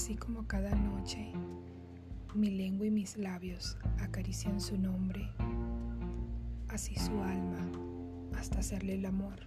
así como cada noche mi lengua y mis labios acarician su nombre, así su alma hasta hacerle el amor.